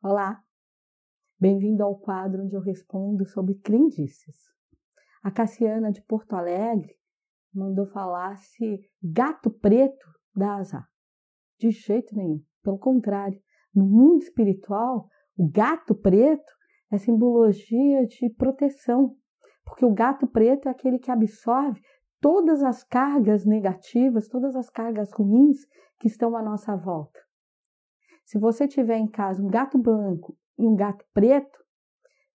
Olá, bem-vindo ao quadro onde eu respondo sobre crendices. A Cassiana de Porto Alegre mandou falar se gato preto dá azar. De jeito nenhum, pelo contrário, no mundo espiritual, o gato preto é simbologia de proteção, porque o gato preto é aquele que absorve todas as cargas negativas, todas as cargas ruins que estão à nossa volta. Se você tiver em casa um gato branco e um gato preto,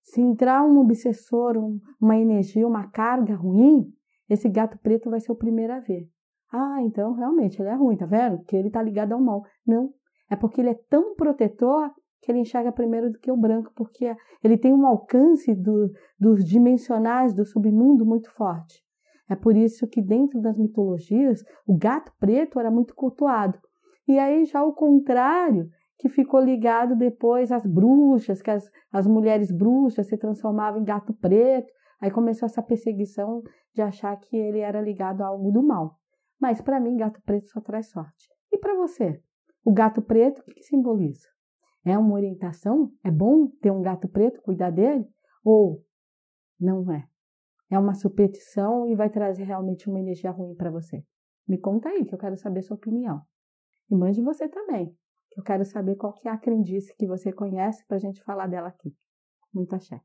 se entrar um obsessor, um, uma energia, uma carga ruim, esse gato preto vai ser o primeiro a ver. Ah, então realmente ele é ruim, tá vendo? Porque ele tá ligado ao mal. Não, é porque ele é tão protetor que ele enxerga primeiro do que o branco, porque ele tem um alcance do, dos dimensionais do submundo muito forte. É por isso que dentro das mitologias o gato preto era muito cultuado. E aí já o contrário que ficou ligado depois às bruxas, que as, as mulheres bruxas se transformavam em gato preto. Aí começou essa perseguição de achar que ele era ligado a algo do mal. Mas para mim, gato preto só traz sorte. E para você? O gato preto, o que, que simboliza? É uma orientação? É bom ter um gato preto, cuidar dele? Ou não é? É uma superstição e vai trazer realmente uma energia ruim para você? Me conta aí, que eu quero saber sua opinião. E mande você também. Eu quero saber qual que é a crendice que você conhece para a gente falar dela aqui. Muito axé.